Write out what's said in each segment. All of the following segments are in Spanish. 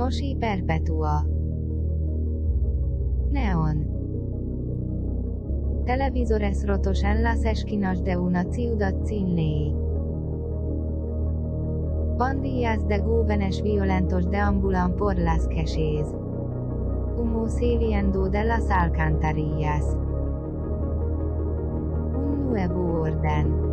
Nosi Perpetua Neon Televisores rotos en las esquinas de una ciudad sin ley. Pandillas de jóvenes violentos deambulan por las calles. Humo saliendo de las alcantarillas. Un nuevo orden.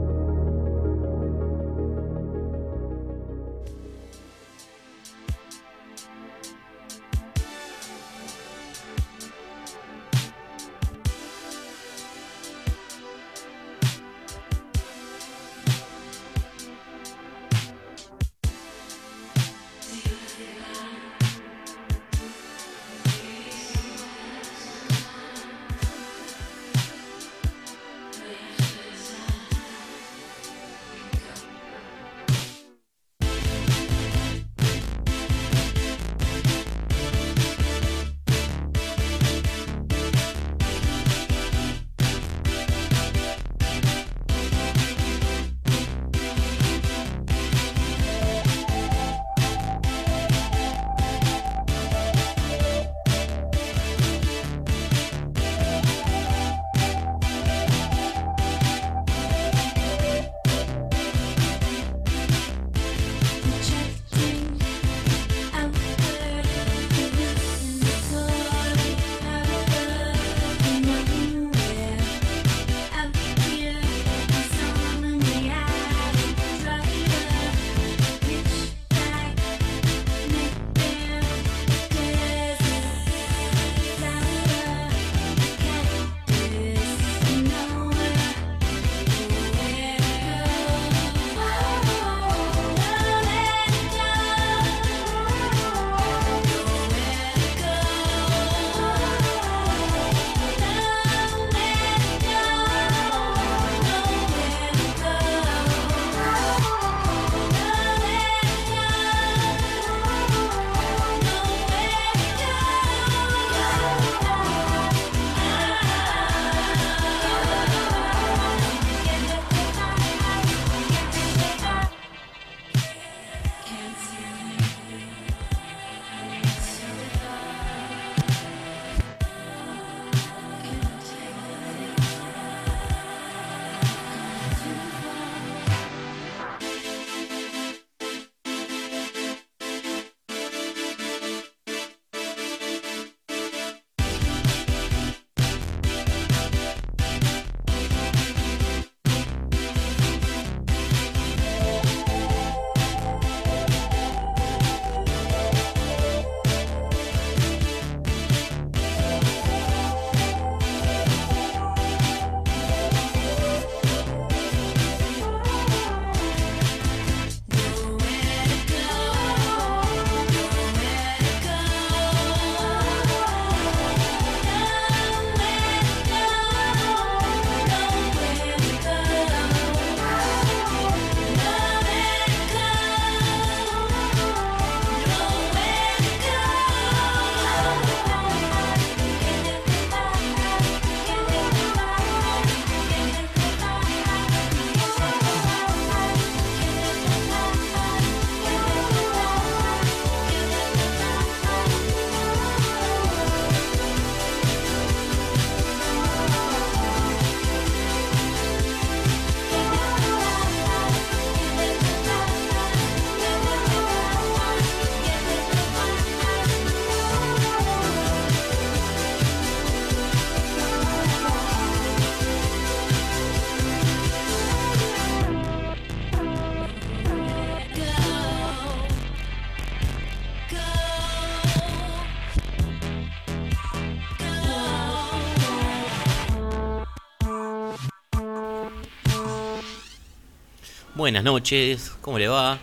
Buenas noches, ¿cómo le va?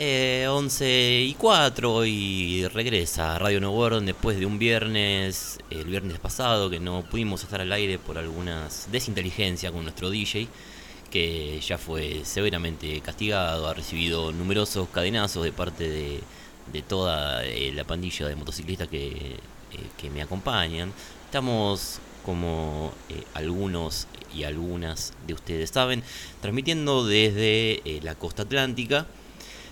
Eh, 11 y 4 y regresa a Radio No World después de un viernes, el viernes pasado, que no pudimos estar al aire por algunas desinteligencia con nuestro DJ, que ya fue severamente castigado, ha recibido numerosos cadenazos de parte de, toda eh, la pandilla de motociclistas que, eh, que me acompañan. Estamos como eh, algunos y algunas de ustedes saben, transmitiendo desde eh, la costa atlántica.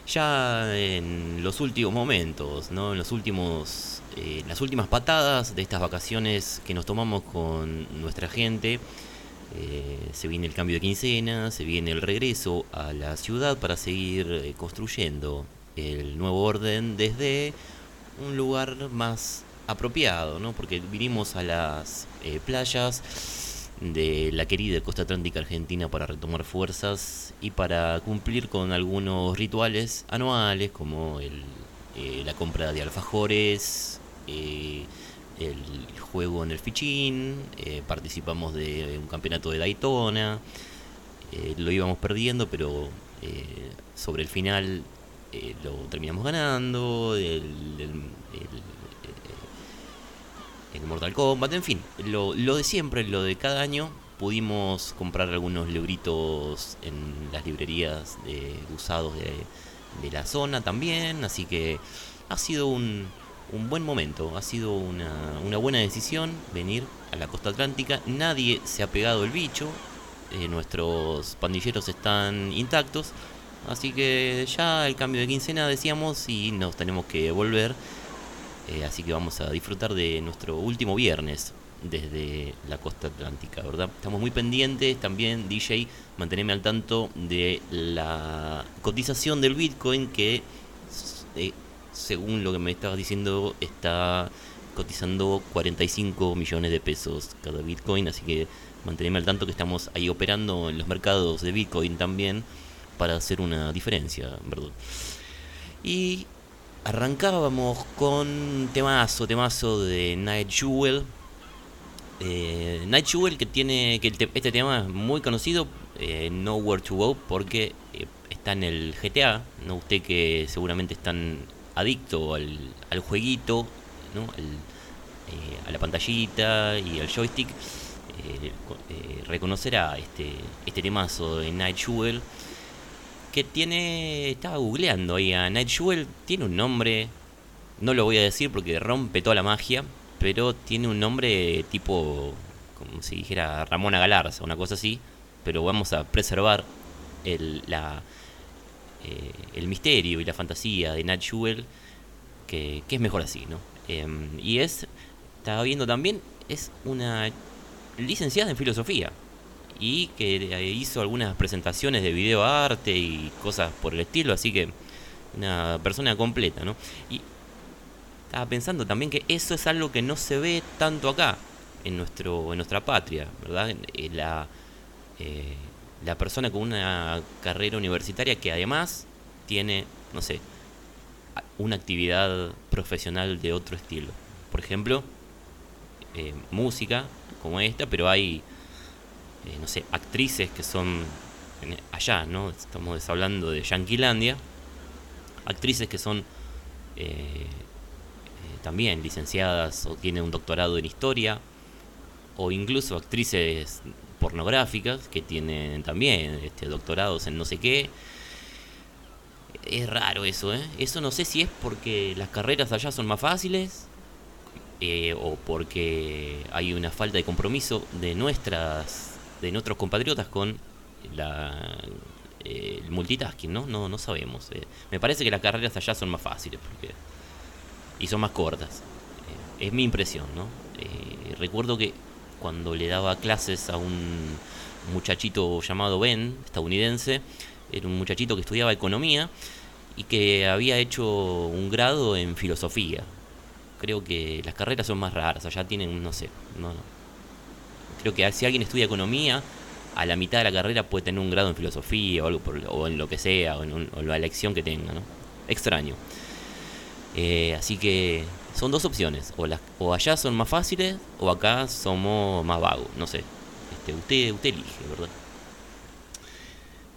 ya en los últimos momentos, ¿no? En los últimos, eh, las últimas patadas de estas vacaciones que nos tomamos con nuestra gente. Eh, se viene el cambio de quincena, se viene el regreso a la ciudad para seguir construyendo el nuevo orden desde un lugar más apropiado, ¿no? Porque vinimos a las playas de la querida costa atlántica argentina para retomar fuerzas y para cumplir con algunos rituales anuales como el, eh, la compra de alfajores, eh, el juego en el fichín, eh, participamos de un campeonato de Daytona, lo íbamos perdiendo pero sobre el final lo terminamos ganando, el en Mortal Kombat, en fin, lo, de siempre, lo de cada año. Pudimos comprar algunos libritos en las librerías de usados de, la zona también, así que ha sido un, un buen momento, ha sido una, una, buena decisión venir a la costa atlántica. Nadie se ha pegado el bicho, eh, nuestros pandilleros están intactos, así que ya el cambio de quincena decíamos y nos tenemos que volver eh, así que vamos a disfrutar de nuestro último viernes desde la costa atlántica, ¿verdad? Estamos muy pendientes también, DJ, mantenerme al tanto de la cotización del Bitcoin que, eh, según lo que me estabas diciendo, está cotizando 45 millones de pesos cada Bitcoin, así que mantenerme al tanto que estamos ahí operando en los mercados de Bitcoin también para hacer una diferencia, ¿verdad? Y arrancábamos con temazo, temazo de Night Jewel. Eh, Night Jewel que tiene que este tema es muy conocido, eh, Nowhere to Go, porque eh, está en el GTA. No usted que seguramente están adicto al, al jueguito, ¿no? Eh, a la pantallita y al joystick. reconocerá este, este temazo de Night Jewel tiene. Estaba googleando ahí a Night Jewel. Tiene un nombre. No lo voy a decir porque rompe toda la magia. Pero tiene un nombre tipo. Como si dijera Ramona Galarza, una cosa así. Pero vamos a preservar el, la, eh, el misterio y la fantasía de Night Jewel. Que, que es mejor así, ¿no? Em, y es. Estaba viendo también. Es una licenciada en filosofía y que hizo algunas presentaciones de video arte y cosas por el estilo, así que una persona completa, ¿no? Y estaba pensando también que eso es algo que no se ve tanto acá, en, nuestro, en nuestra patria, ¿verdad? La, eh, la persona con una carrera universitaria que además tiene, no sé, una actividad profesional de otro estilo. Por ejemplo, eh, música como esta, pero hay eh, no sé, actrices que son allá, ¿no? Estamos hablando de Yanquilandia, actrices que son eh, eh, también licenciadas o tienen un doctorado en historia, o incluso actrices pornográficas que tienen también este, doctorados en no sé qué. Es raro eso, ¿eh? Eso no sé si es porque las carreras allá son más fáciles o porque hay una falta de compromiso de nuestras de nuestros compatriotas con la, eh, el multitasking, ¿no? No, no sabemos. Eh. me parece que las carreras allá son más fáciles porque, y son más cortas. Eh, es mi impresión, ¿no? recuerdo que cuando le daba clases a un muchachito llamado Ben, estadounidense, era un muchachito que estudiaba economía y que había hecho un grado en filosofía. Creo que las carreras son más raras, allá tienen, no sé, no, Que si alguien estudia economía, a la mitad de la carrera puede tener un grado en filosofía o en lo que sea, o en, la elección que tenga, ¿no? Extraño. Eh, así que son dos opciones, o, o allá son más fáciles o acá somos más vagos, no sé. Este, usted, usted elige, ¿verdad?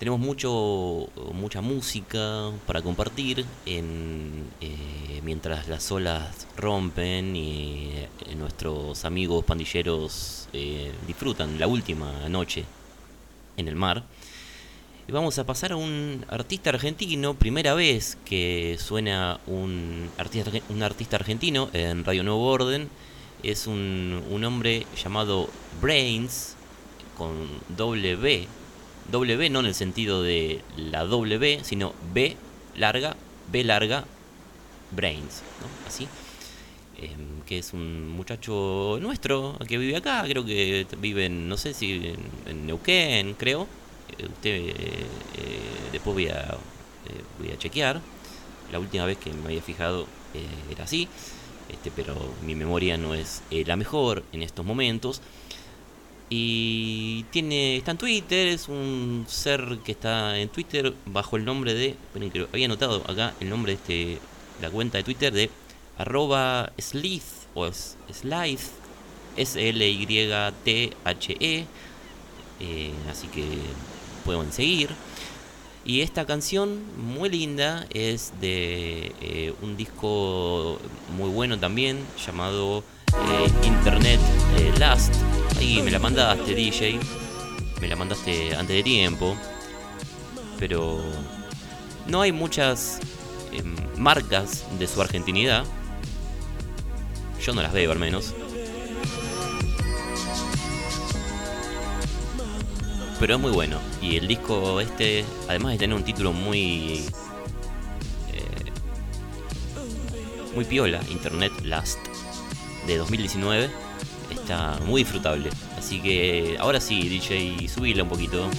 Tenemos mucho mucha música para compartir eh, mientras las olas rompen y eh, nuestros amigos pandilleros eh, disfrutan la última noche en el mar. Y vamos a pasar a un artista argentino, primera vez que suena un artista, un artista argentino en Radio Nuevo Orden. Es un, un hombre llamado Brains, con doble B W no en el sentido de la W, sino B larga, B larga, Brains, ¿no? Así. Em, que es un muchacho nuestro que vive acá, creo que vive en, no sé si en, Neuquén, creo. Eh, usted, eh, después voy a, voy a chequear. La última vez que me había fijado era así, este, pero mi memoria no es la mejor en estos momentos. Y tiene, está en Twitter, es un ser que está en Twitter bajo el nombre de, había anotado acá el nombre de este, la cuenta de Twitter de arroba Slith o Slith, S-L-Y-T-H-E, eh, así que pueden seguir. Y esta canción, muy linda, es de eh, un disco muy bueno también, llamado Internet Last y me la mandaste, DJ. Me la mandaste antes de tiempo. Pero no hay muchas em, marcas de su argentinidad. Yo no las veo al menos. Pero es muy bueno. Y el disco este, además de tener un título muy... Eh, muy piola, Internet Last, de 2019 está muy disfrutable. Así que ahora sí, DJ, subile un poquito.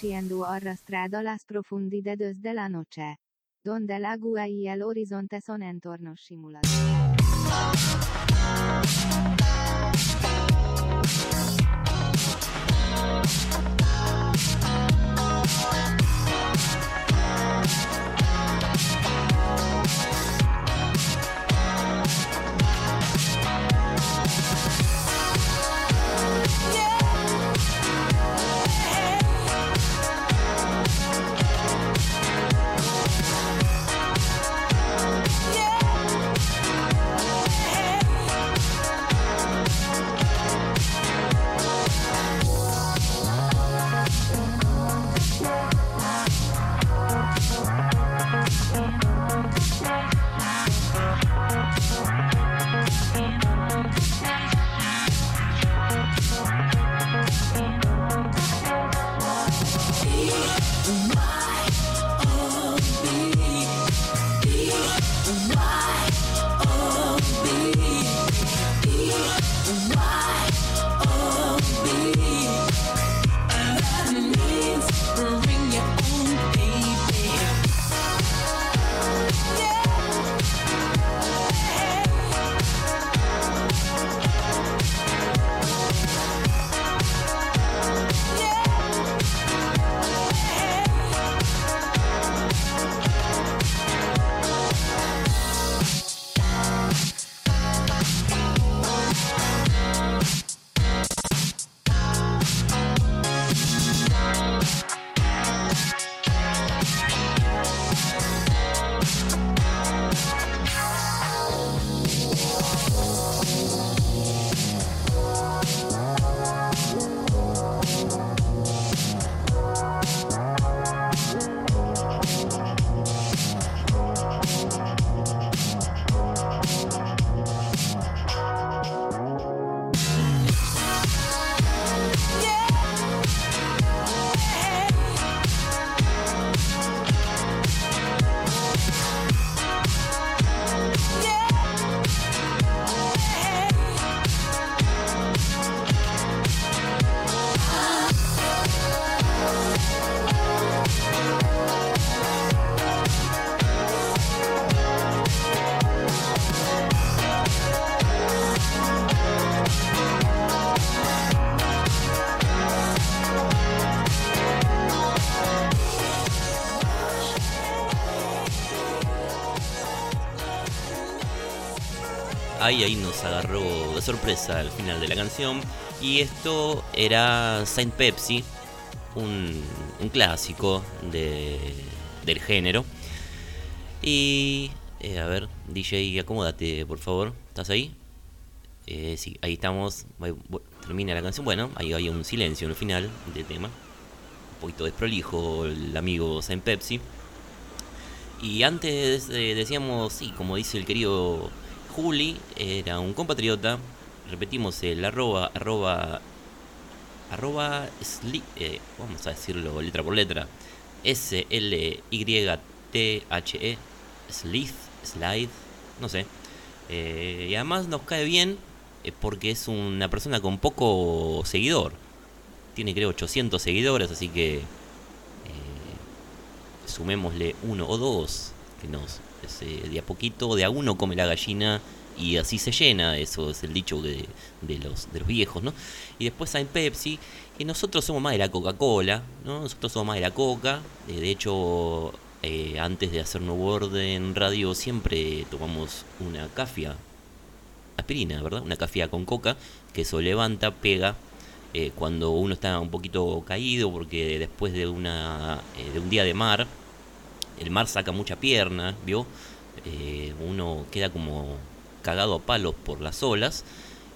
Yendo arrastrada las profundidades de la noche. Donde el agua y el horizonte son entornos simulados. Ahí, ahí nos agarró de sorpresa al final de la canción. Y esto era Saint Pepsi, un, un clásico de, del género. Y eh, a ver, DJ, acomódate, por favor. ¿Estás ahí? Eh, sí, ahí estamos. Termina la canción. Bueno, ahí hay un silencio en el final del tema. Un poquito desprolijo el amigo Saint Pepsi. Y antes eh, decíamos, sí, como dice el querido Juli, era un compatriota. Repetimos el arroba, arroba, arroba, eh, vamos a decirlo letra por letra. S-L-Y-T-H-E, Slith, Slide, no sé. Eh, y además nos cae bien porque es una persona con poco seguidor. Tiene creo 800 seguidores, así que sumémosle uno o dos, que nos, de a poquito, de a uno come la gallina y así se llena, eso es el dicho de, los viejos, ¿no? Y después hay Pepsi, que nosotros somos más de la Coca-Cola, ¿no? Nosotros somos más de la Coca, eh, de hecho, eh, antes de hacer nuevo orden radio siempre tomamos una cafia, aspirina, ¿verdad? Una cafia con coca, que eso levanta, pega, eh, cuando uno está un poquito caído, porque después de, una, de un día de mar, el mar saca mucha pierna, ¿vio? Eh, uno queda como cagado a palos por las olas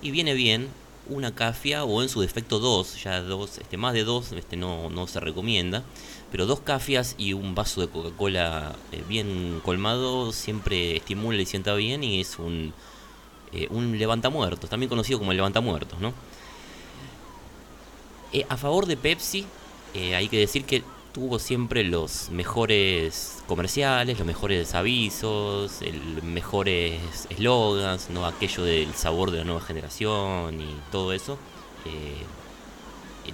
y viene bien una cafia o en su defecto dos, ya dos, este, más de dos este, no, no se recomienda, pero dos cafias y un vaso de Coca-Cola eh, bien colmado siempre estimula y sienta bien y es un, eh, un levantamuertos, también conocido como el levantamuertos, ¿no? a favor de Pepsi, hay que decir que tuvo siempre los mejores comerciales, los mejores avisos, el mejores eslogans, no aquello del sabor de la nueva generación y todo eso. Eh,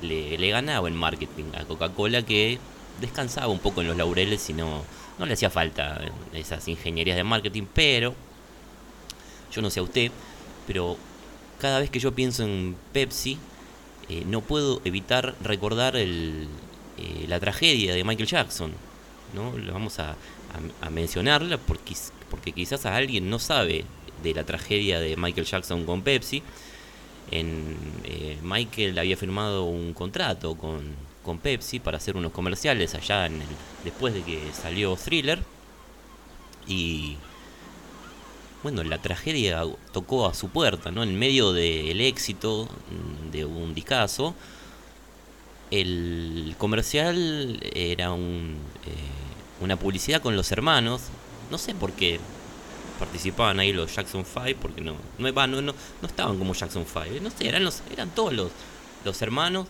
le, ganaba en marketing a Coca-Cola que descansaba un poco en los laureles y no, no le hacía falta esas ingenierías de marketing, pero yo no sé a usted, pero cada vez que yo pienso en Pepsi, eh, no puedo evitar recordar el, eh, la tragedia de Michael Jackson. ¿no? Lo vamos a, mencionarla porque, porque quizás a alguien no sabe de la tragedia de Michael Jackson con Pepsi. Eh, Michael había firmado un contrato con, con, Pepsi para hacer unos comerciales allá en después de que salió Thriller. Y bueno, la tragedia tocó a su puerta, ¿no? En medio del éxito de un discazo el comercial era un, eh, una publicidad con los hermanos. No sé por qué participaban ahí los Jackson 5, porque no no, no, no, estaban como Jackson 5. No sé, eran, los, eran todos los, los hermanos.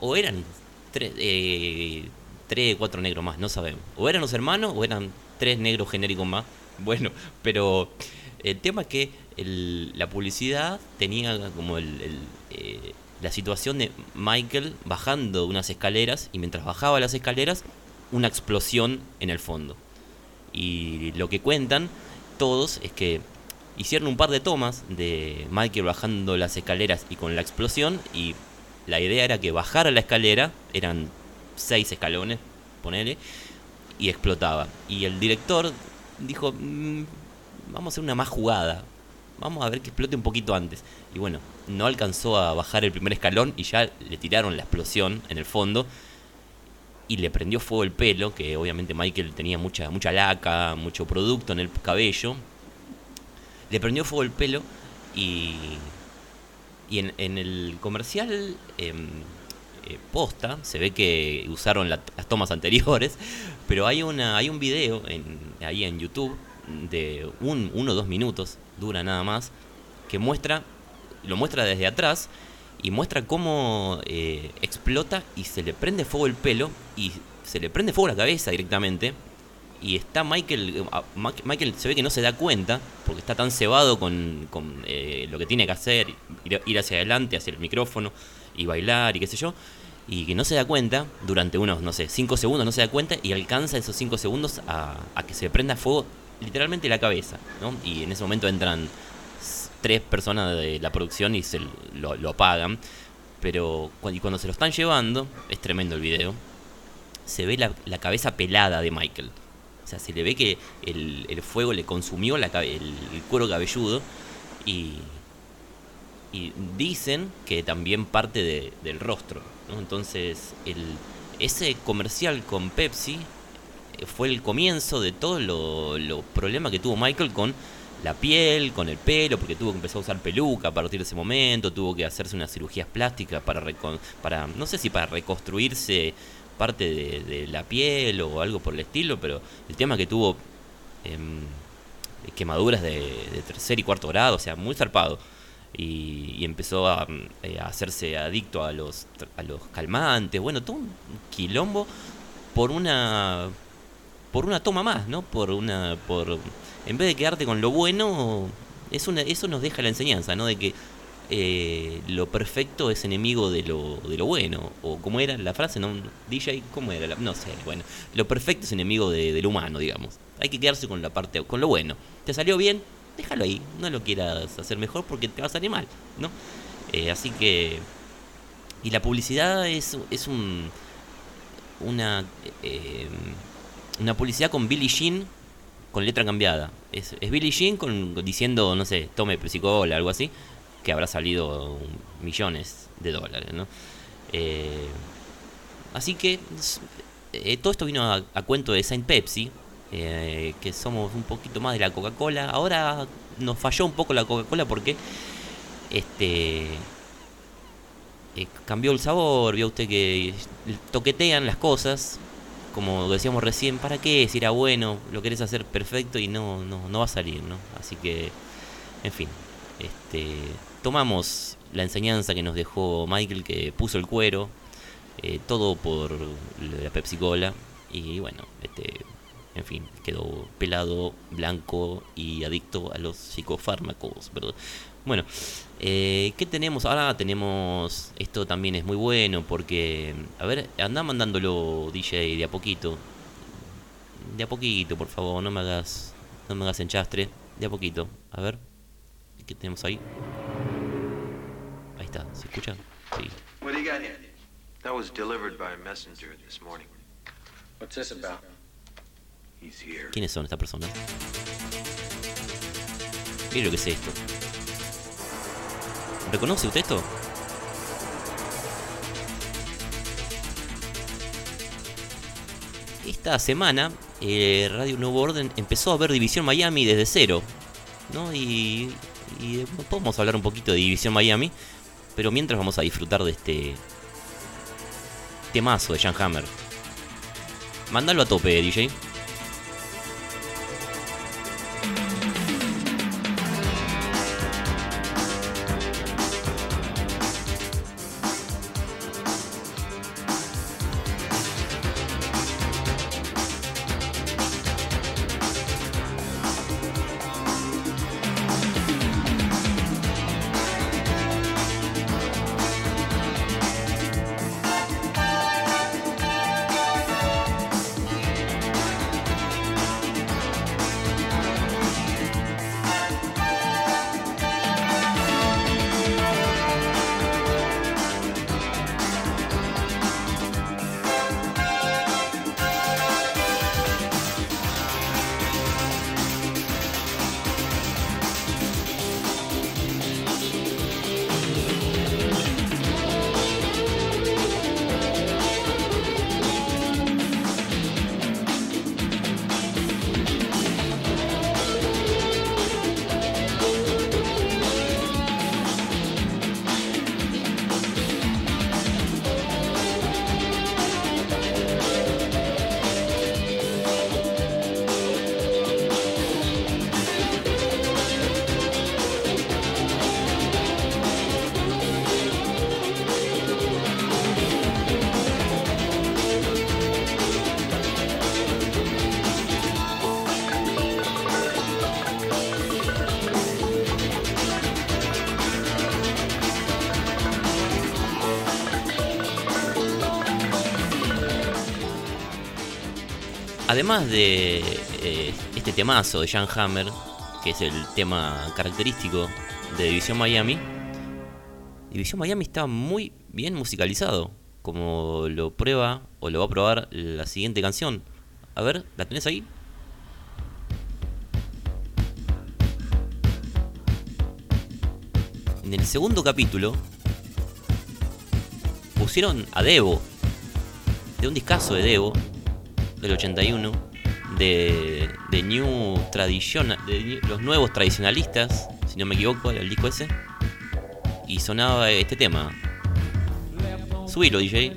O eran tres, eh, tres, cuatro negros más, no sabemos. O eran los hermanos o eran tres negros genéricos más. Bueno, pero el tema es que la publicidad tenía como el, eh, la situación de Michael bajando unas escaleras y mientras bajaba las escaleras, una explosión en el fondo. Y lo que cuentan todos es que hicieron un par de tomas de Michael bajando las escaleras y con la explosión y la idea era que bajara la escalera, eran seis escalones, ponele, y explotaba. Y el director dijo, mm, vamos a hacer una más jugada, vamos a ver que explote un poquito antes. Y bueno, no alcanzó a bajar el primer escalón y ya le tiraron la explosión en el fondo. Y le prendió fuego el pelo, que obviamente Michael tenía mucha, mucha laca, mucho producto en el cabello. Le prendió fuego el pelo y, y en, el comercial em, eh, posta se ve que usaron las tomas anteriores, pero hay, una, hay un video en, ahí en YouTube de un, uno o dos minutos, dura nada más, que muestra, lo muestra desde atrás y muestra cómo eh, explota y se le prende fuego el pelo y se le prende fuego la cabeza directamente. Y está Michael, eh, Michael se ve que no se da cuenta porque está tan cebado con, con eh, lo que tiene que hacer, ir, hacia adelante, hacia el micrófono y bailar y qué sé yo y que no se da cuenta durante unos, no sé, 5 segundos, no se da cuenta y alcanza esos 5 segundos a, a, que se prenda fuego literalmente la cabeza, ¿no? Y en ese momento entran tres personas de la producción y se lo, lo apagan. Pero y cuando se lo están llevando, es tremendo el video, se ve la, cabeza pelada de Michael. O sea, se le ve que el, fuego le consumió la, el, el cuero cabelludo y, y dicen que también parte de- del rostro. Entonces, el, ese comercial con Pepsi fue el comienzo de todos los lo problemas que tuvo Michael con la piel, con el pelo, porque tuvo que empezar a usar peluca a partir de ese momento, tuvo que hacerse unas cirugías plásticas para, no sé si para reconstruirse parte de, la piel o algo por el estilo, pero el tema que tuvo em, quemaduras de, tercer y cuarto grado, o sea, muy zarpado. Y, empezó a, eh, a hacerse adicto a los, a los calmantes, bueno, todo un quilombo por una por una toma más, ¿no? Por una por en vez de quedarte con lo bueno, es una, eso nos deja la enseñanza, ¿no? De que eh, lo perfecto es enemigo de lo, de lo bueno. O como era la frase, ¿no? DJ, ¿cómo era? La- no sé, bueno. Lo perfecto es enemigo de, de lo humano, digamos. Hay que quedarse con la parte, con lo bueno. ¿Te salió bien? Déjalo ahí. No lo quieras hacer mejor porque te va a salir mal, ¿no? Eh, así que... Y la publicidad es, es un... Una... eh, una publicidad con Billie Jean con letra cambiada. Es, es Billie Jean con, diciendo, no sé, tome Pesicola, algo así, que habrá salido millones de dólares, ¿no? Eh, así que eh, todo esto vino a, a cuento de Saint Pepsi, eh, que somos un poquito más de la Coca-Cola. Ahora nos falló un poco la Coca-Cola porque este eh, cambió el sabor, vio usted que toquetean las cosas, como decíamos recién, ¿para qué? Si era bueno, lo querés hacer perfecto y no, no, no va a salir, ¿no? Así que, en fin, este, tomamos la enseñanza que nos dejó Michael, que puso el cuero, eh, todo por la Pepsi Cola, y bueno, este, en fin, quedó pelado, blanco y adicto a los psicofármacos, ¿verdad? Bueno, eh, ¿qué tenemos? Ahora tenemos. Esto también es muy bueno porque. A ver, anda mandándolo, DJ, de a poquito. De a poquito, por favor, no me hagas. No me hagas enchastre. De a poquito. A ver. ¿Qué tenemos ahí? Ahí está, ¿se escucha? Sí. What do you got here? That was delivered by a messenger this morning. What's this about? He's here. ¿Quiénes son estas personas? Mire lo que es esto. ¿Reconoce usted esto? Esta semana, eh, Radio Nuevo Orden empezó a ver División Miami desde cero. ¿No? Y, y, eh, podemos hablar un poquito de División Miami. Pero mientras vamos a disfrutar de este temazo de Jan Hammer. Mándalo a tope, DJ. además de eh, este temazo de Jan Hammer, que es el tema característico de División Miami, División Miami está muy bien musicalizado, como lo prueba o lo va a probar la siguiente canción. A ver, ¿la tenés ahí? En el segundo capítulo pusieron a Devo, de un discazo de Devo, del 81, de, de New Tradition, de los nuevos tradicionalistas, si no me equivoco, el disco ese, y sonaba este tema. Subilo, DJ.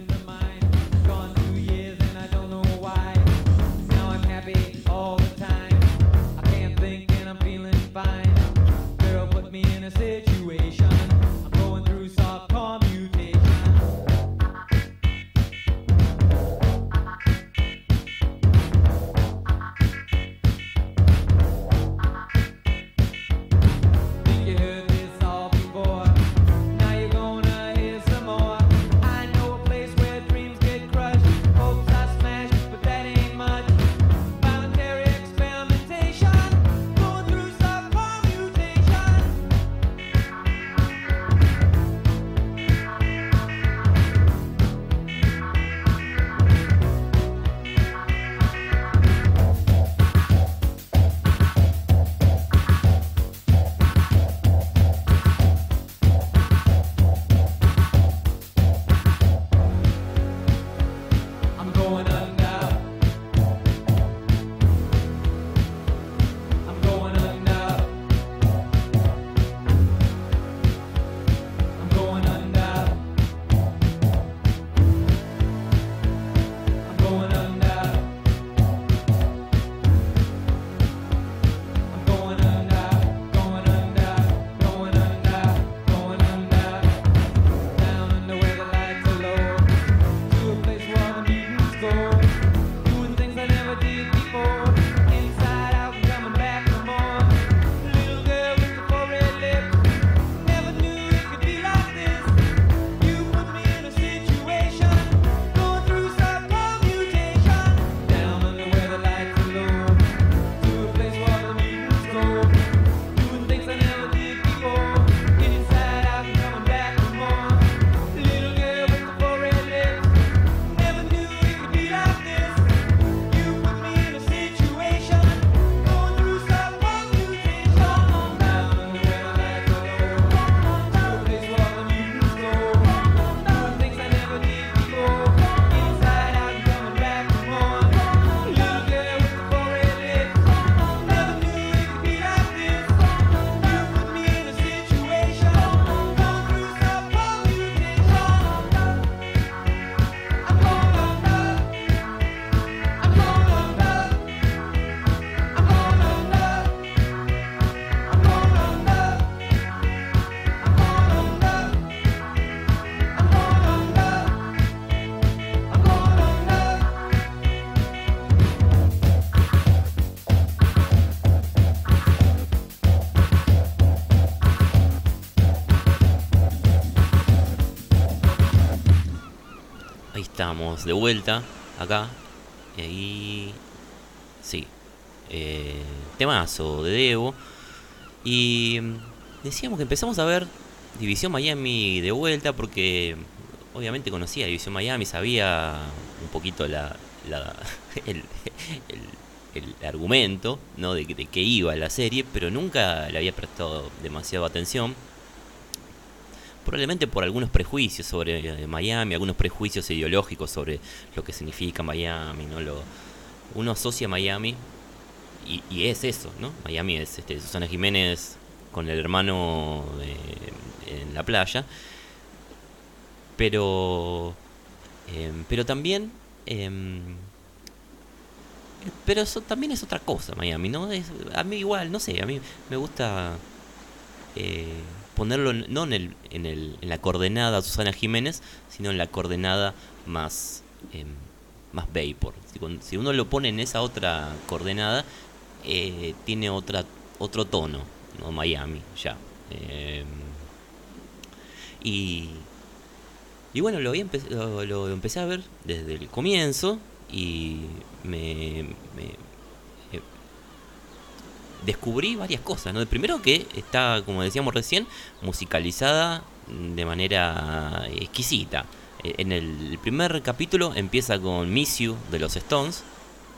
Estamos, de vuelta, acá. Y ahí. Sí. Eh, temazo de Devo. Y mm, decíamos que empezamos a ver División Miami de vuelta porque obviamente conocía División Miami, sabía un poquito la, la- el, el- argumento ¿no? de, de qué iba la serie, pero nunca le había prestado demasiada atención probablemente por algunos prejuicios sobre eh, Miami, algunos prejuicios ideológicos sobre lo que significa Miami, ¿no? Lo, uno asocia Miami y, es eso, ¿no? Miami es este, Susana Jiménez con el hermano en la playa, pero em, pero también em, pero eso también es otra cosa Miami, ¿no? Es, a mí igual, no sé, a mí me gusta eh, ponerlo no en, el, en, el, en la coordenada Susana Jiménez, sino en la coordenada más, em, más Vapor. Si, uno lo pone en esa otra coordenada, eh, tiene otra, otro tono, ¿no? Miami, ya. Em, y, y bueno, lo, empe- lo, lo empecé a ver desde el comienzo y me, me- eh, descubrí varias cosas. ¿no? Primero que está, como decíamos recién, musicalizada de manera exquisita. Eh, En el primer capítulo empieza con Miss You de los Stones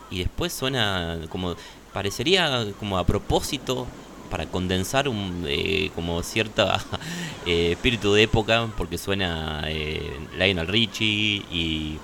y después suena como parecería como a propósito para condensar un, eh, como cierta eh, espíritu de época, porque suena eh, Lionel Richie y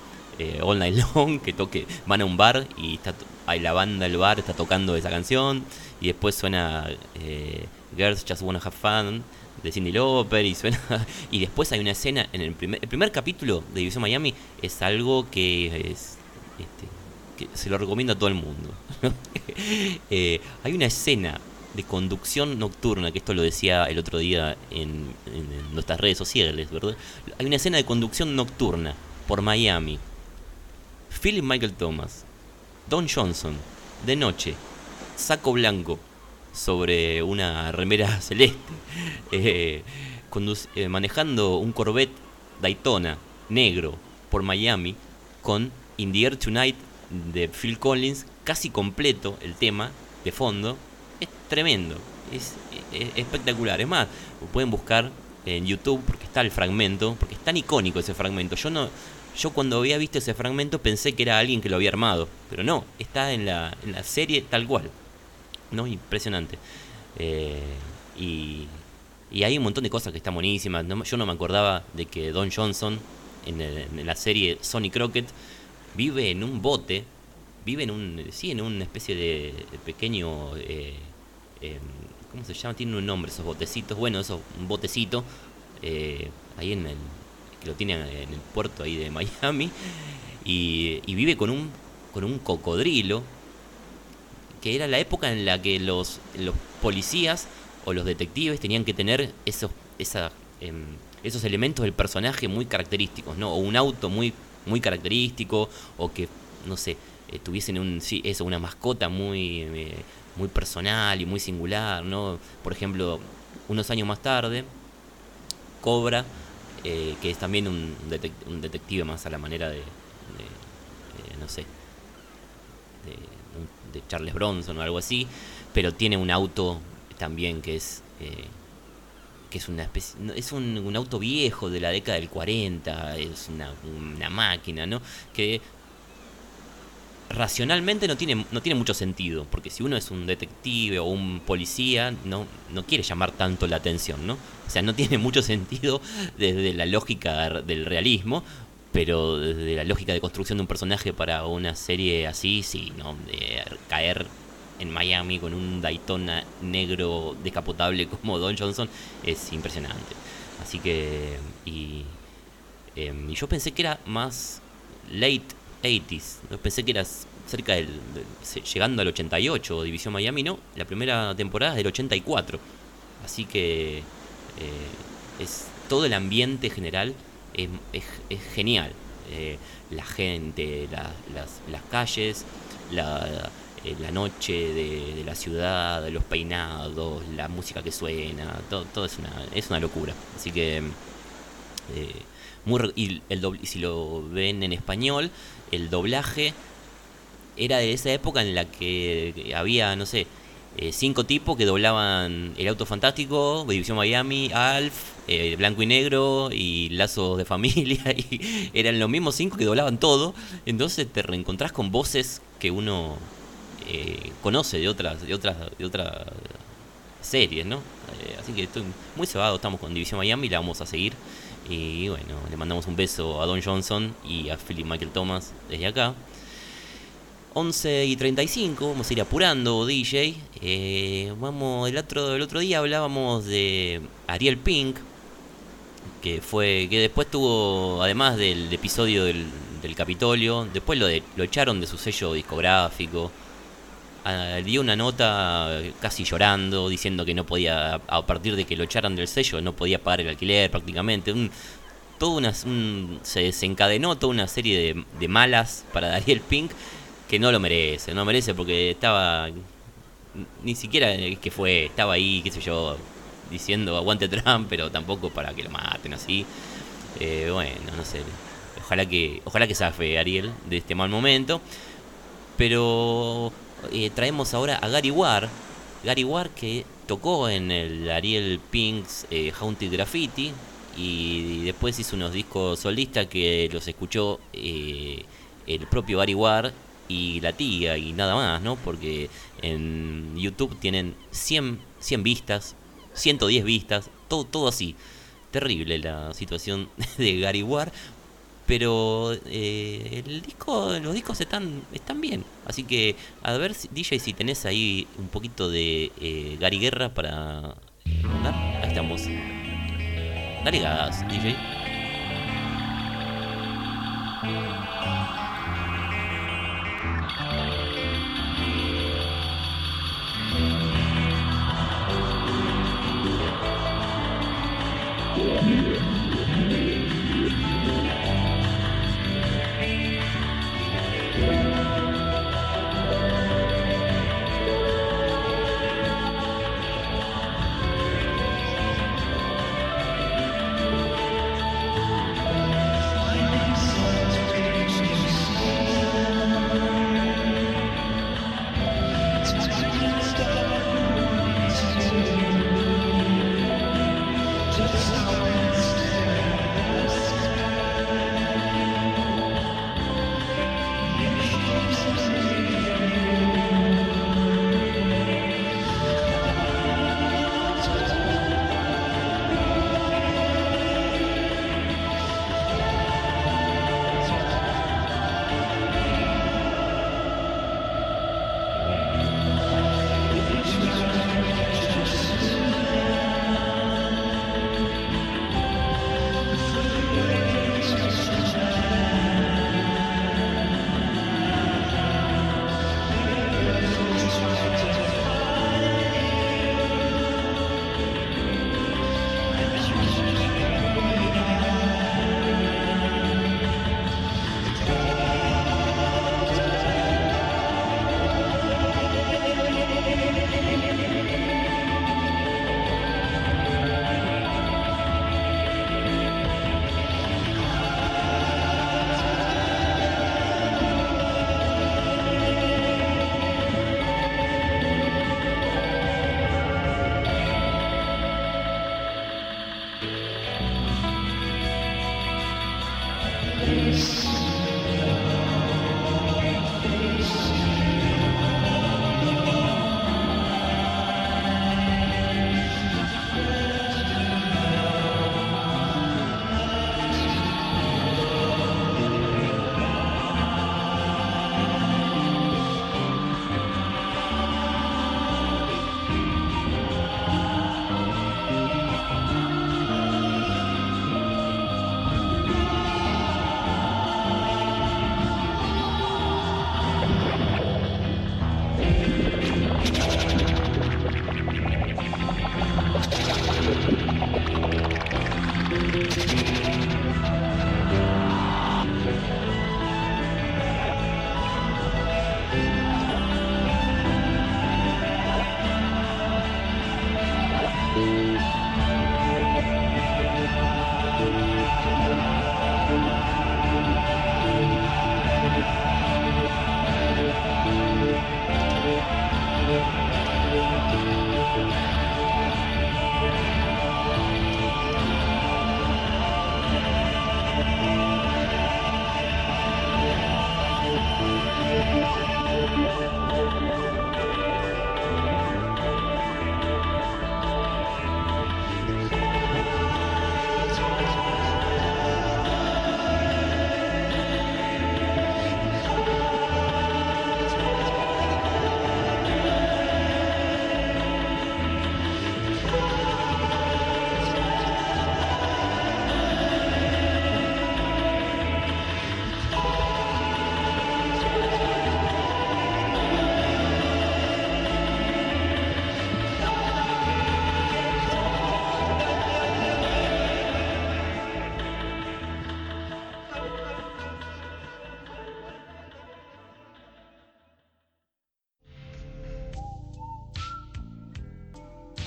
All Night Long, que toque, van a un bar y está, hay la banda del bar está tocando esa canción, y después suena eh, Girls Just Wanna Have Fun de Cindy Lauper y suena y después hay una escena en el primer el primer capítulo de División Miami es algo que es este, se lo recomiendo a todo el mundo Eh, hay una escena de conducción nocturna, que esto lo decía el otro día en, en- en nuestras redes sociales, ¿verdad? Hay una escena de conducción nocturna por Miami. Philip Michael Thomas, Don Johnson, de noche, saco blanco sobre una remera celeste, eh, eh, manejando un Corvette Daytona negro por Miami con In the Air Tonight de Phil Collins, casi completo el tema de fondo. Es tremendo, es, es espectacular. Es más, pueden buscar en YouTube porque está el fragmento, porque es tan icónico ese fragmento. Yo no, yo cuando había visto ese fragmento pensé que era alguien que lo había armado, pero no, está en la, en la serie tal cual. ¿no? Impresionante. Eh, y, y hay un montón de cosas que están buenísimas. Yo no me acordaba de que Don Johnson, en, el- en la serie Sonny Crockett, vive en un bote, vive en un, sí, en una especie de, pequeño, eh, em, ¿cómo se llama? Tiene un nombre esos botecitos. Bueno, eso, un botecito, eh, ahí en el, que lo tiene en el puerto ahí de Miami, y, vive con un, con un cocodrilo, que era la época en la que los, los policías o los detectives tenían que tener esos, esa, em, esos elementos del personaje muy característicos, ¿no? O un auto muy, muy característico, o que, no sé, eh, tuviesen un, sí, eso, una mascota muy, eh, muy personal y muy singular, ¿no? Por ejemplo, unos años más tarde, Cobra, eh, que es también un, detec- un detective más a la manera de, de, eh, no sé, de, de Charles Bronson o algo así, pero tiene un auto también que es eh, que es una especie es un, un auto viejo de la década del 40, es una, una máquina, ¿no? Que racionalmente no tiene no tiene mucho sentido, porque si uno es un detective o un policía, no no quiere llamar tanto la atención, ¿no? O sea, no tiene mucho sentido desde la lógica del realismo, pero desde la lógica de construcción de un personaje para una serie así, sí, ¿no? De caer en Miami con un Daytona negro descapotable como Don Johnson es impresionante. Así que. Y, em, y yo pensé que era más late 80s. Yo pensé que era cerca del. llegando al 88, División Miami, no. La primera temporada es del 84. Así que. eh, es todo el ambiente general es, es- genial. Eh, la gente, la- las, las calles, la, eh, la noche de, de la ciudad, los peinados, la música que suena, todo, todo es, una, es una locura. Así que, muy, y, el dobl- y si lo ven en español, el doblaje era de esa época en la que había, no sé, eh, cinco tipos que doblaban El Auto Fantástico, División Miami, Alf, eh, Blanco y Negro y Lazos de Familia. Y eran los mismos cinco que doblaban todo. Entonces te reencontrás con voces que uno eh, conoce de otras, de otras, de otras series, ¿no? Eh, así que estoy muy cebado, estamos con División Miami, la vamos a seguir. Y bueno, le mandamos un beso a Don Johnson y a Philip Michael Thomas desde acá. 11 y 35, vamos a ir apurando, DJ. Eh, vamos, el otro, el otro día hablábamos de Ariel Pink, que fue que después tuvo, además del episodio del, del Capitolio, después lo, de, lo echaron de su sello discográfico. Dio una nota casi llorando, diciendo que no podía, a partir de que lo echaran del sello, no podía pagar el alquiler prácticamente. Un, todo una, un- se desencadenó toda una serie de, malas para Daniel Pink que no lo merece, no merece porque estaba ni siquiera es que fue, estaba ahí, qué sé yo, diciendo aguante Trump, pero tampoco para que lo maten así. Eh, bueno, no sé. Ojalá que, ojalá que zafe Ariel de este mal momento. Pero eh, traemos ahora a Gary Ward. Gary Ward que tocó en el Ariel Pink's eh, Haunted Graffiti. Y después hizo unos discos solistas que los escuchó eh, el propio Gary Ward y la tía y nada más, ¿no? Porque en YouTube tienen 100, 100 vistas, 110 vistas, todo, todo así. Terrible la situación de Gary Ward. Pero eh, el disco, los discos están, están bien. Así que a ver, DJ, si tenés ahí un poquito de eh, Gary Guerra para eh, mandar. Ahí estamos. Dale gas, DJ.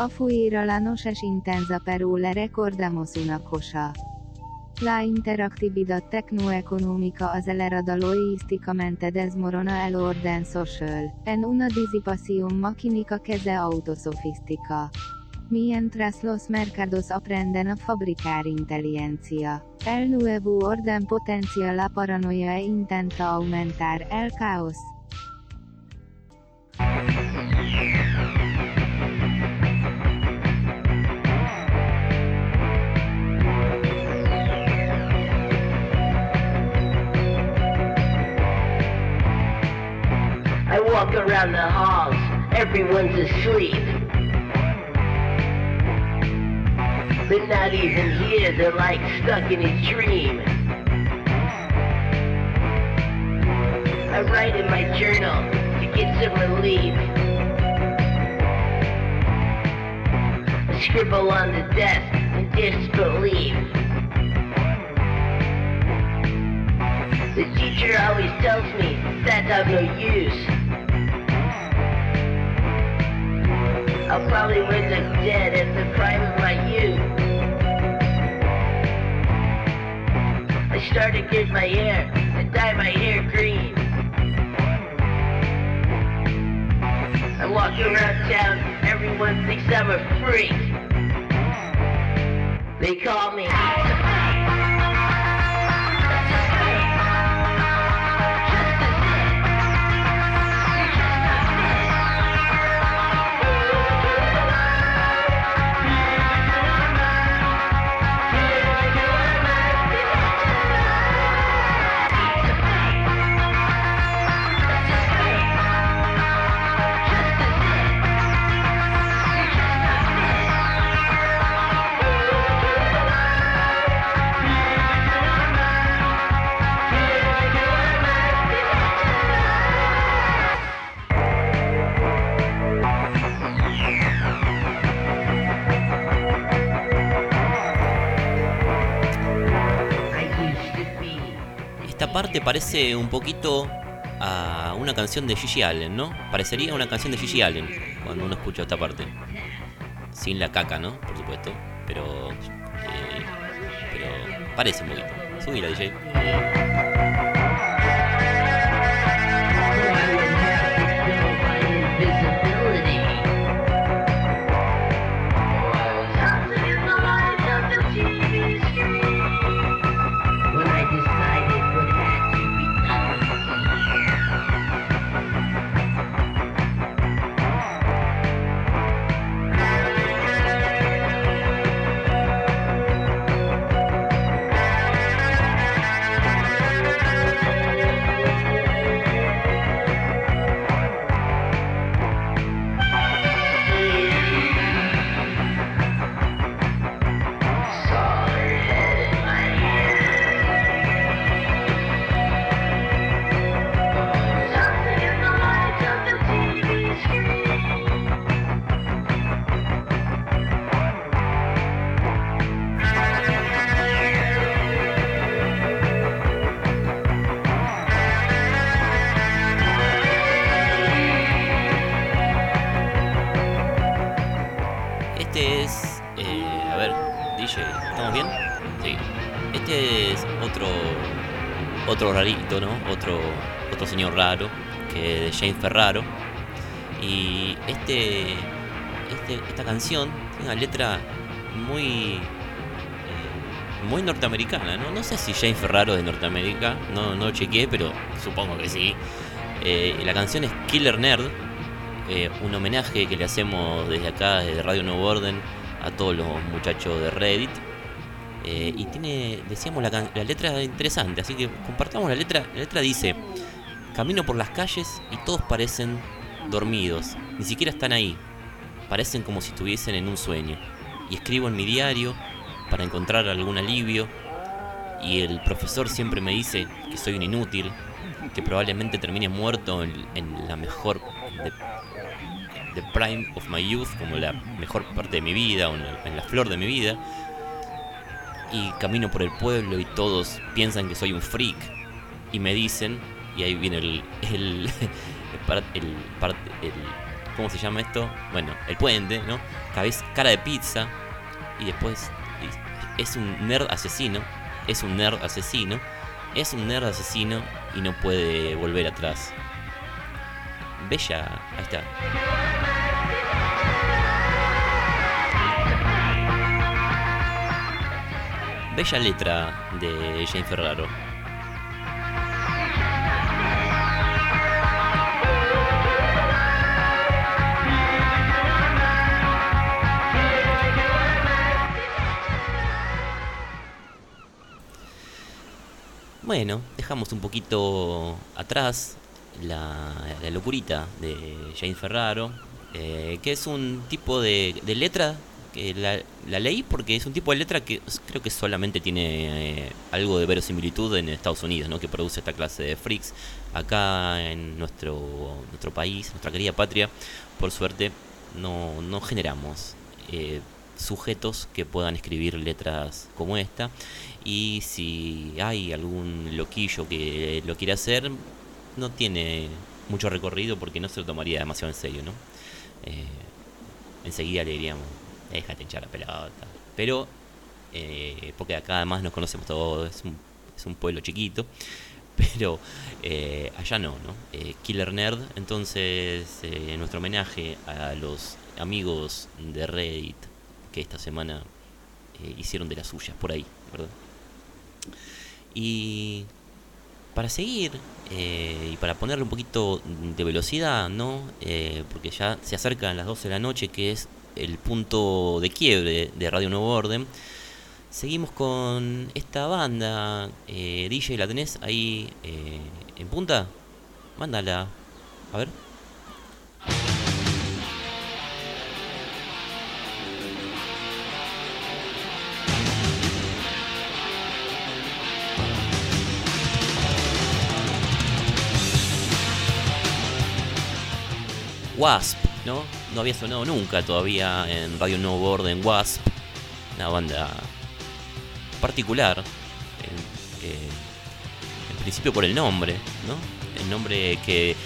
A fuera la noches intensa pero le recordamos una cosa. La interactividad tecnoeconómica acelerada logísticamente desmorona el orden social, en una disipación maquínica que se autosofistica. Mientras los mercados aprenden a fabricar inteligencia, el nuevo orden potencia la paranoia e intenta aumentar el caos. Down the halls, everyone's asleep. But not even here, they're like stuck in a dream. I write in my journal to get some relief. I scribble on the desk in disbelief. The teacher always tells me that I'm no use. Probably wind up dead at the prime of my youth. I start to get my hair and dye my hair green. I walk around town, everyone thinks I'm a freak. They call me. Parte parece un poquito a una canción de Gigi Allen, ¿no? Parecería una canción de Gigi Allen cuando uno escucha esta parte. Sin la caca, ¿no? Por supuesto. Pero. eh, pero parece un poquito. Subila, DJ. Otro. Otro. Señor raro. Que de Jane Ferraro. Y este. este esta canción tiene una letra muy. eh, muy norteamericana, ¿no? No sé si Jane Ferraro es de Norteamérica, no, no chequeé, pero supongo que sí. Eh, la canción es Killer Nerd, eh, un homenaje que le hacemos desde acá, desde Radio Nuevo Orden, a todos los muchachos de Reddit. Eh, y tiene, decíamos, la, la letra interesante, así que compartamos la letra. La letra dice, camino por las calles y todos parecen dormidos, ni siquiera están ahí, parecen como si estuviesen en un sueño. Y escribo en mi diario para encontrar algún alivio. Y el profesor siempre me dice que soy un inútil, que probablemente termine muerto en, en la mejor de- the prime of my youth, como la mejor parte de mi vida, o en la flor de mi vida. Y camino por el pueblo y todos piensan que soy un freak. Y me dicen, y ahí viene el. el, el, ¿Cómo se llama esto? Bueno, el puente, ¿no? Cabeza, cara de pizza. Y después. Es un nerd asesino. Es un nerd asesino. Es un nerd asesino y no puede volver atrás. Bella. Ahí está. Bella letra de Jane Ferraro. Bueno, dejamos un poquito atrás la, locurita de Jane Ferraro, eh, que es un tipo de letra que la, la leí porque es un tipo de letra que creo que solamente tiene eh, algo de verosimilitud en Estados Unidos, ¿no? que produce esta clase de freaks. Acá en nuestro, nuestro país, nuestra querida patria, por suerte, no, no generamos eh, sujetos que puedan escribir letras como esta. Y si hay algún loquillo que lo quiere hacer, no tiene mucho recorrido porque no se lo tomaría demasiado en serio, ¿no? Eh, enseguida le diríamos, déjate hinchar la pelota. Pero, eh, porque acá además nos conocemos todos, es un, es un pueblo chiquito. Pero eh, allá no, ¿no? Eh, Killer Nerd, entonces, nuestro homenaje a los amigos de Reddit que esta semana hicieron de las suyas por ahí, ¿verdad? Y para seguir y para ponerle un poquito de velocidad, ¿no? Porque ya se acercan las 12 de la noche, que es el punto de quiebre de Radio Nuevo Orden. Seguimos con esta banda. Eh, DJ, ¿la tenés ahí eh, en punta? Mándala. A ver. Wasp, ¿no? No había sonado nunca todavía en Radio Nuevo Orden Wasp. Una banda particular. En, en principio por el nombre, ¿no? El nombre que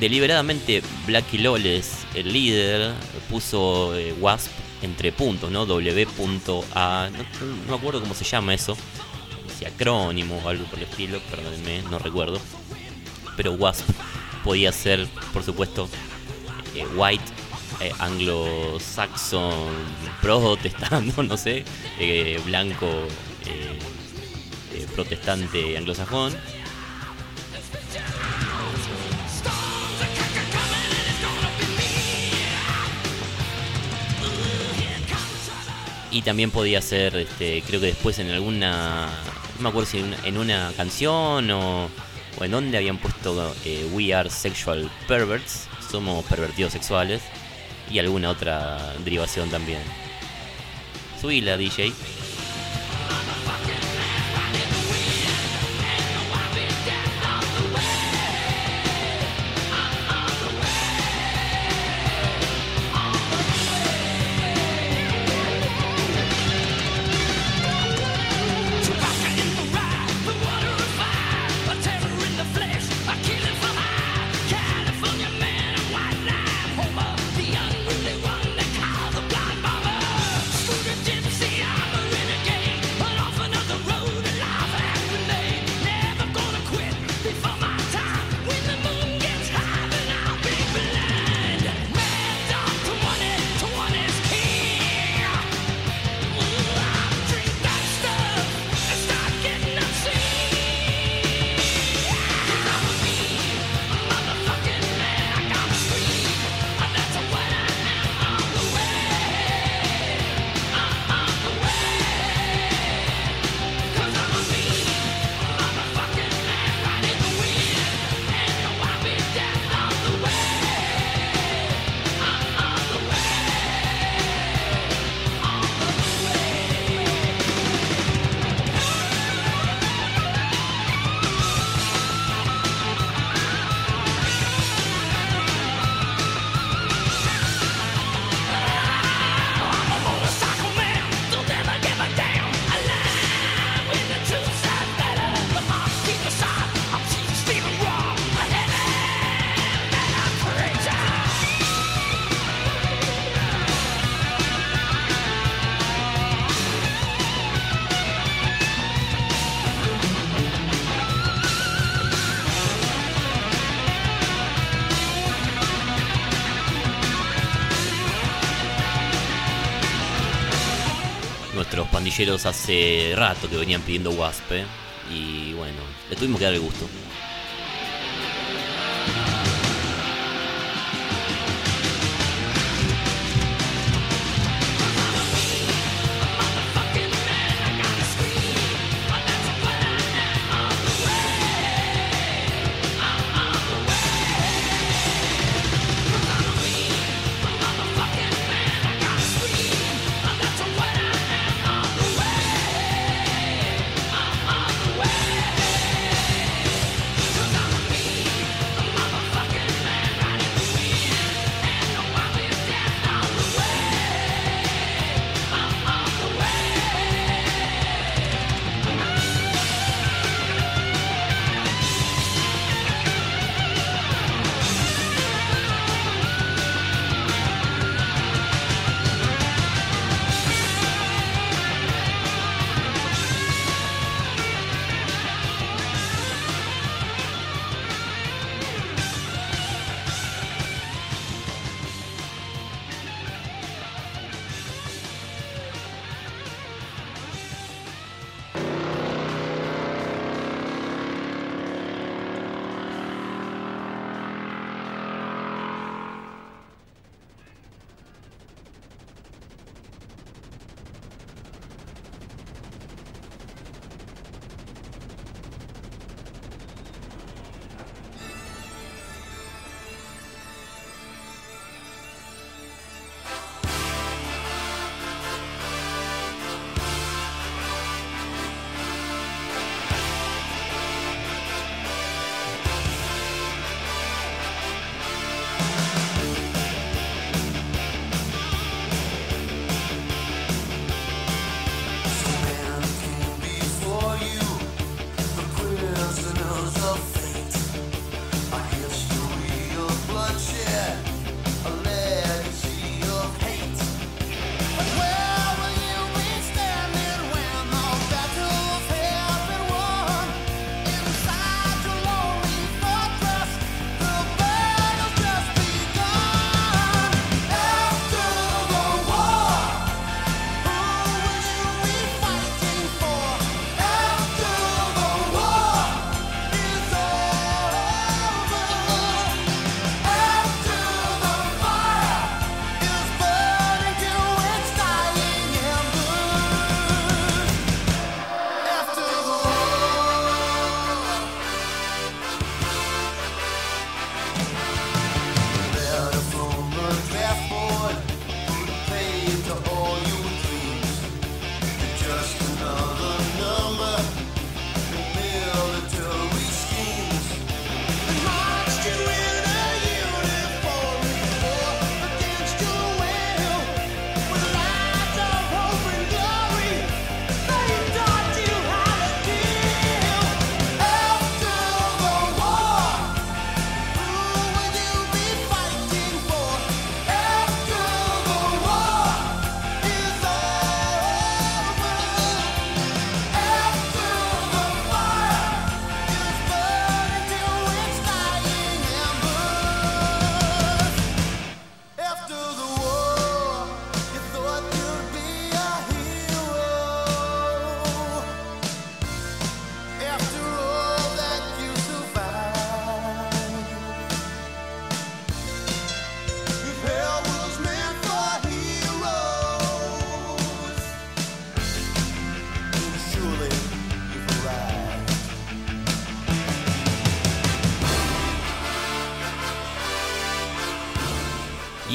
deliberadamente Blacky Loles, el líder, puso eh, Wasp entre puntos, ¿no? W.A. No, no me acuerdo cómo se llama eso. Si acrónimo o algo por el estilo, perdónenme, no recuerdo. Pero Wasp podía ser, por supuesto, eh, white, eh, anglo-saxon, protestante, no sé, eh, blanco, eh, protestante, anglosajón. Y también podía ser, este, creo que después en alguna, no me acuerdo si en una, canción o, o en donde habían puesto We Are Sexual Perverts, somos pervertidos sexuales, y alguna otra derivación también. Subila, DJ. Hace rato que venían pidiendo Wasp, ¿eh? y bueno, le tuvimos que dar el gusto.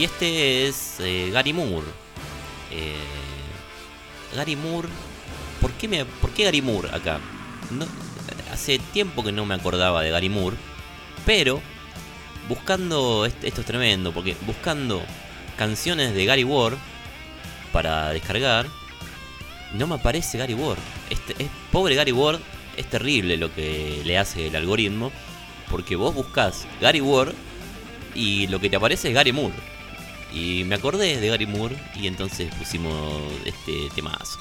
Este es eh, Gary Moore. Eh, Gary Moore. ¿por qué, me, ¿Por qué Gary Moore acá? No- hace tiempo que no me acordaba de Gary Moore. Pero buscando. Esto es tremendo. Porque buscando canciones de Gary Ward para descargar. No me aparece Gary Ward. Este, es, pobre Gary Ward. Es terrible lo que le hace el algoritmo. Porque vos buscas Gary Ward y lo que te aparece es Gary Moore. Y me acordé de Gary Moore y entonces pusimos este temazo.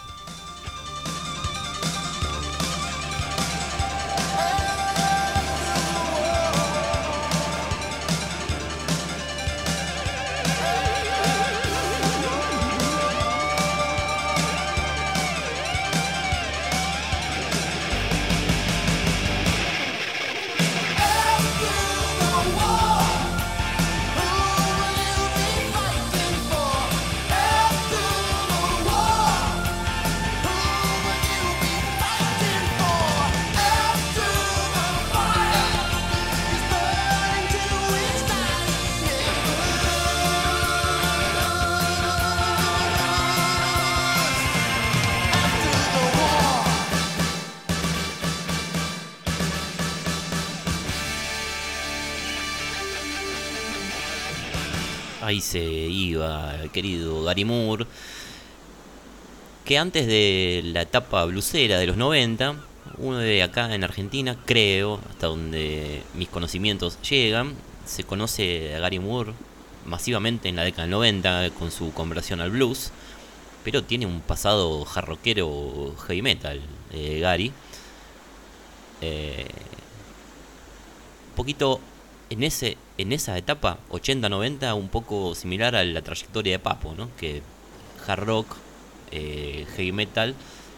Querido Gary Moore. Que antes de la etapa blusera de los 90, uno de acá en Argentina, creo, hasta donde mis conocimientos llegan, se conoce a Gary Moore masivamente en la década del 90 con su conversión al blues. Pero tiene un pasado jarroquero heavy metal, eh, Gary. Eh, poquito en ese en esa etapa 80-90 un poco similar a la trayectoria de Papo, ¿no? Que hard rock, eh, heavy metal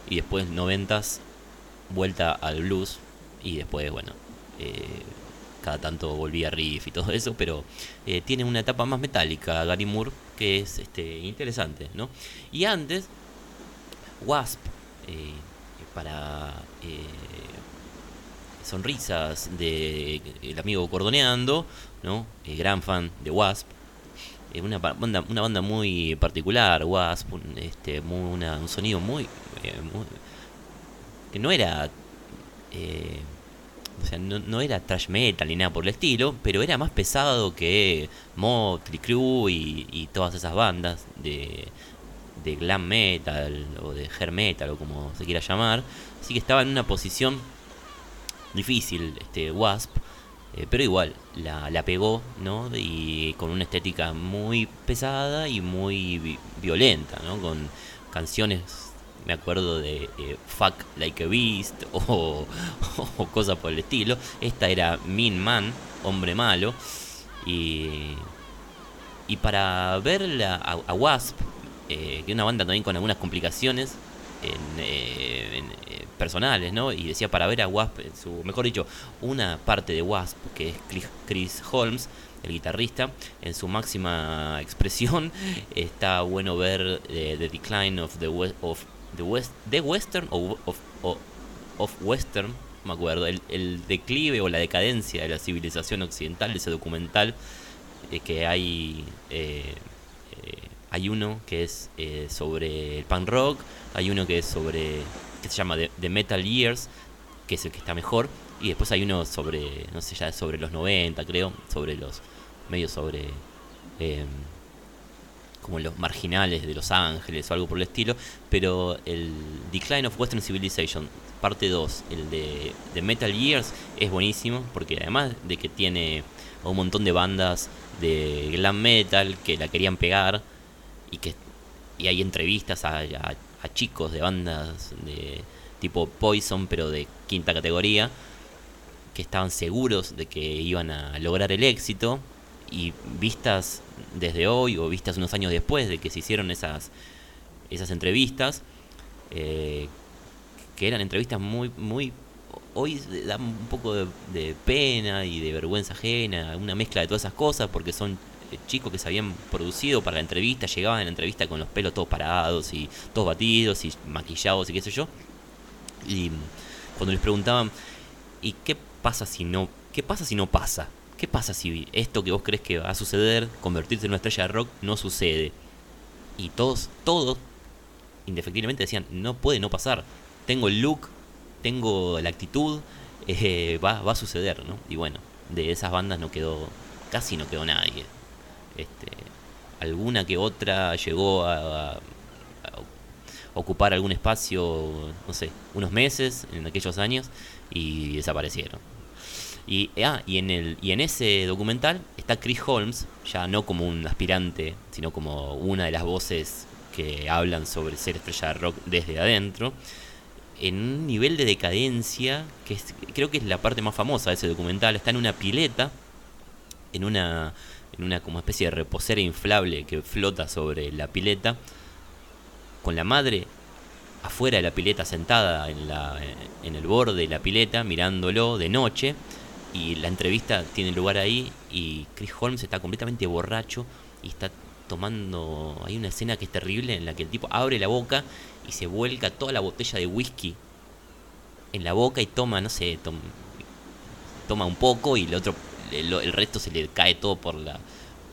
y después 90s vuelta al blues y después bueno eh, cada tanto volvía a riff y todo eso, pero eh, tiene una etapa más metálica Gary Moore que es este interesante, ¿no? Y antes Wasp para sonrisas de el amigo Cordoneando, ¿no? Eh, gran fan de Wasp. Eh, una banda, una banda muy particular, Wasp, un, este, muy, una- un sonido muy, eh, que no era eh, o sea, no, no era trash metal ni nada por el estilo, pero era más pesado que Motley Crue y, y todas esas bandas de, de glam metal o de hair metal o como se quiera llamar. Así que estaba en una posición difícil este Wasp, eh, pero igual la, la pegó, ¿no? Y con una estética muy pesada y muy vi- violenta, ¿no? Con canciones, me acuerdo de eh, Fuck Like a Beast o, cosas por el estilo. Esta era Mean Man, hombre malo. Y, y para ver la- a, Wasp, eh, que es una banda también con algunas complicaciones en, personales, ¿no? Y decía para ver a Wasp, su, mejor dicho, una parte de Wasp, que es Chris- Holmes, el guitarrista, en su máxima expresión, está bueno ver eh, The Decline of the, we- of the, West, the Western o of, of Western, me acuerdo, el, declive o la decadencia de la civilización occidental, ese documental eh, que hay eh, hay uno que es sobre el punk rock, hay uno que es sobre, se llama The, The Metal Years, que es el que está mejor, y después hay uno sobre, no sé, ya sobre los 90 creo, sobre los, medio sobre... em, como los marginales de Los Ángeles o algo por el estilo, pero el Decline of Western Civilization, parte 2, el de, de Metal Years, es buenísimo, porque además de que tiene un montón de bandas de glam metal que la querían pegar, y que y hay entrevistas a- chicos de bandas de tipo Poison, pero de quinta categoría, que estaban seguros de que iban a lograr el éxito y vistas desde hoy o vistas unos años después de que se hicieron esas esas entrevistas eh, que eran entrevistas muy muy hoy dan un poco de, pena y de vergüenza ajena una mezcla de todas esas cosas porque son chicos que se habían producido para la entrevista llegaban a la entrevista con los pelos todos parados y todos batidos y maquillados y qué sé yo y cuando les preguntaban ¿y qué pasa si no qué pasa si no pasa? ¿Qué pasa si esto que vos crees que va a suceder, convertirse en una estrella de rock, no sucede? Y todos, todos, indefectiblemente decían, no puede no pasar. Tengo el look, tengo la actitud, eh, va, va a suceder, ¿no? Y bueno, de esas bandas no quedó, casi no quedó nadie. Este, alguna que otra llegó a, ocupar algún espacio, no sé, unos meses en aquellos años y desaparecieron. Y, ah, y, en el, y en ese documental está Chris Holmes, ya no como un aspirante, sino como una de las voces que hablan sobre ser estrella de rock desde adentro, en un nivel de decadencia que es- creo que es la parte más famosa de ese documental. Está en una pileta, en una, en una como especie de reposera inflable que flota sobre la pileta, con la madre afuera de la pileta sentada en, la, en el borde de la pileta mirándolo de noche y la entrevista tiene lugar ahí y Chris Holmes está completamente borracho y está tomando hay una escena que es terrible en la que el tipo abre la boca y se vuelca toda la botella de whisky en la boca y toma no sé tom- toma un poco y el otro el, el resto se le cae todo por la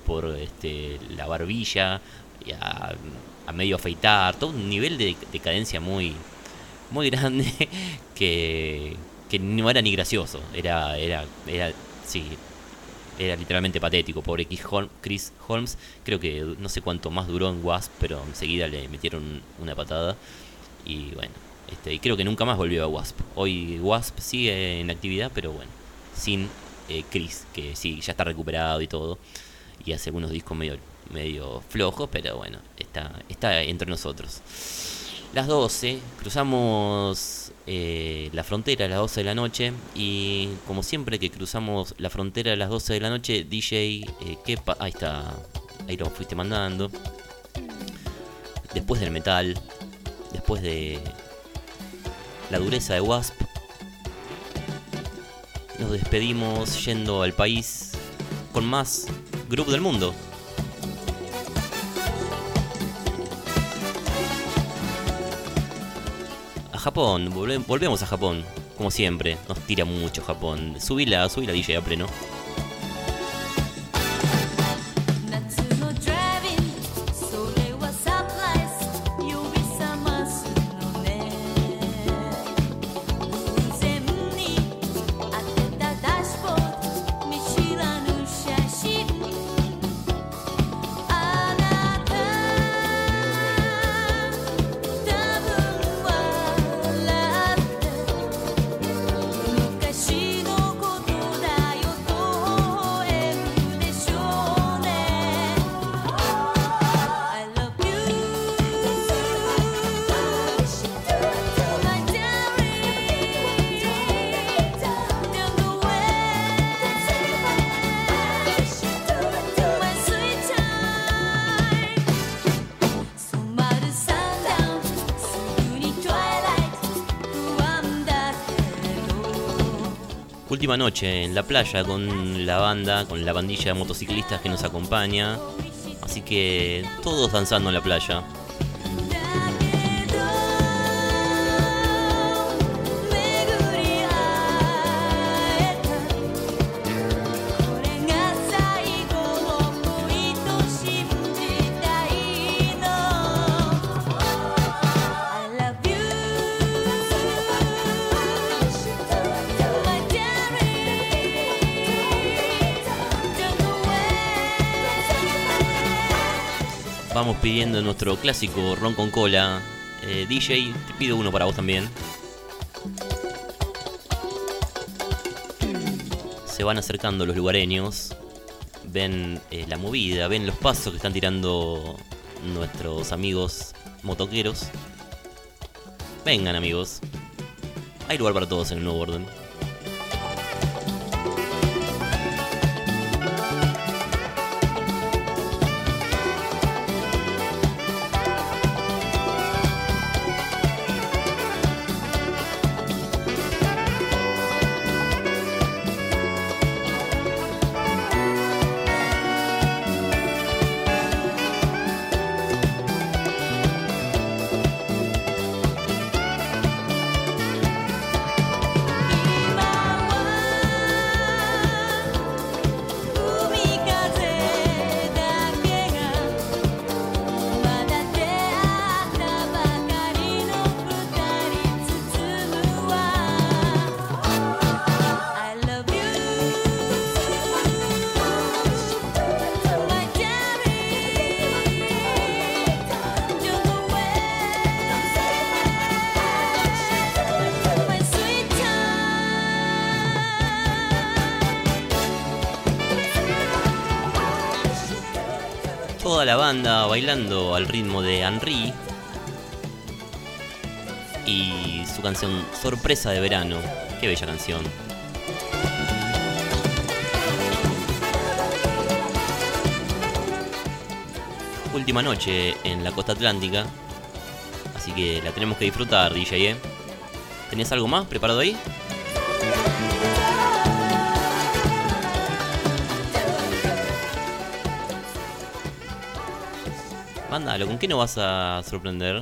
por este la barbilla y a, a medio afeitar todo un nivel de decadencia muy muy grande que, que no era ni gracioso era era era sí era literalmente patético pobre Chris Hol- Chris Holmes creo que no sé cuánto más duró en Wasp pero enseguida le metieron una patada y bueno este y creo que nunca más volvió a Wasp. Hoy Wasp sigue en actividad pero bueno sin eh, Chris que sí ya está recuperado y todo y hace algunos discos medio medio flojos pero bueno está está entre nosotros las 12, cruzamos eh, la frontera a las 12 de la noche y como siempre que cruzamos la frontera a las 12 de la noche, DJ, eh, ¿qué pa- ahí está, ahí lo fuiste mandando. Después del metal, después de la dureza de Wasp, nos despedimos yendo al país con más grupo del mundo. A Japón, volve- volvemos a Japón, como siempre, nos tira mucho Japón. Subila, subila DJ a pleno. Noche en la playa con la banda, con la bandilla de motociclistas que nos acompaña. Así que todos danzando en la playa. pidiendo nuestro clásico ron con cola. Eh, DJ, te pido uno para vos también. Se van acercando los lugareños, ven eh, la movida, ven los pasos que están tirando nuestros amigos motoqueros. Vengan amigos, hay lugar para todos en el nuevo orden. Sorpresa de verano. Qué bella canción. Última noche en la costa atlántica. Así que la tenemos que disfrutar, DJ. ¿eh? ¿Tenías algo más preparado ahí? Mándalo, ¿con qué nos vas a sorprender?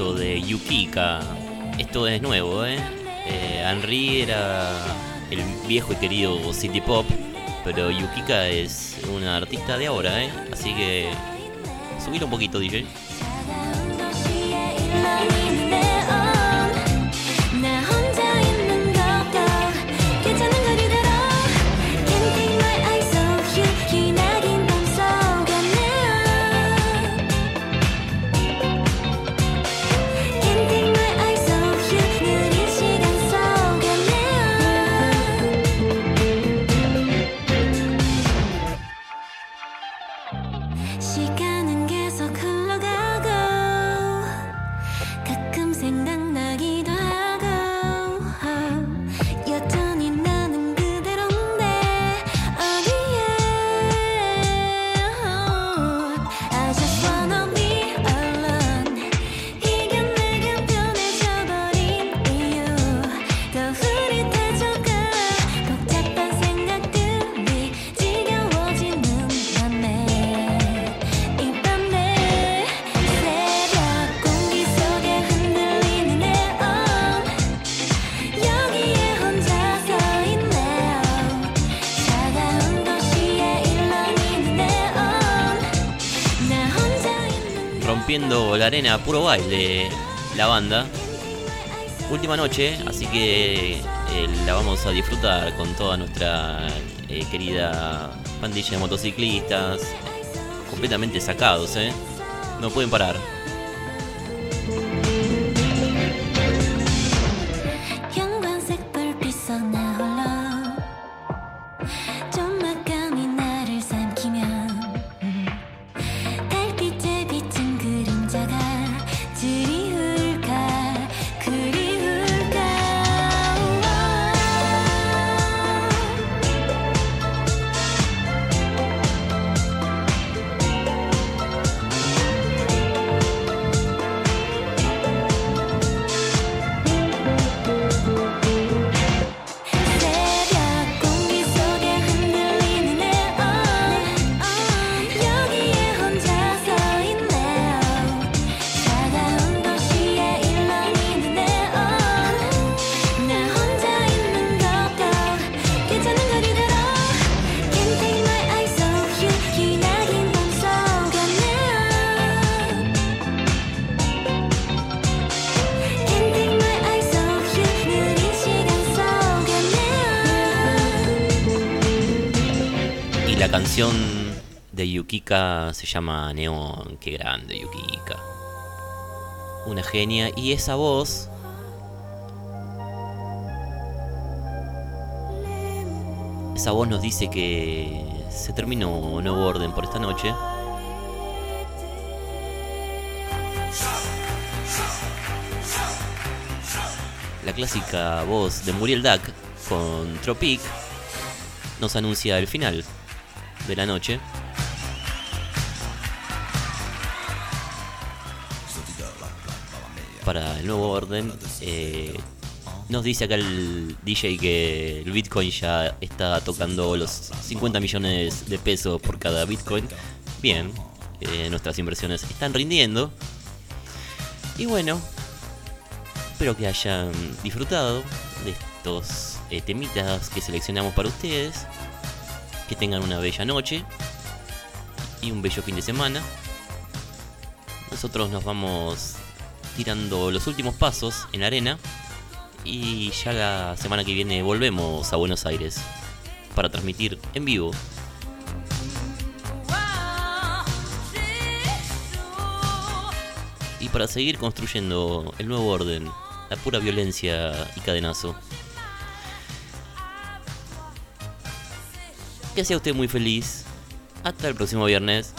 de Yukika. Esto es nuevo, ¿eh? ¿eh? Henry era el viejo y querido City Pop, pero Yukika es una artista de ahora, ¿eh? Así que subir un poquito, DJ. la arena, puro baile la banda. Última noche, así que eh, la vamos a disfrutar con toda nuestra eh, querida pandilla de motociclistas. Completamente sacados, ¿eh? No pueden parar. Se llama Neon. Qué grande Yukika. Una genia. Y esa voz Esa voz nos dice que se terminó nuevo orden por esta noche. La clásica voz de Muriel Duck con Tropic nos anuncia el final de la noche. Para el nuevo orden, eh, nos dice acá el DJ que el Bitcoin ya está tocando los 50 millones de pesos por cada Bitcoin. Bien, eh, nuestras inversiones están rindiendo. Y bueno, espero que hayan disfrutado de estos eh, temitas que seleccionamos para ustedes. Que tengan una bella noche y un bello fin de semana. Nosotros nos vamos tirando los últimos pasos en la arena. Y ya la semana que viene volvemos a Buenos Aires para transmitir en vivo. Y para seguir construyendo el nuevo orden, la pura violencia y cadenazo. Que sea usted muy feliz. Hasta el próximo viernes.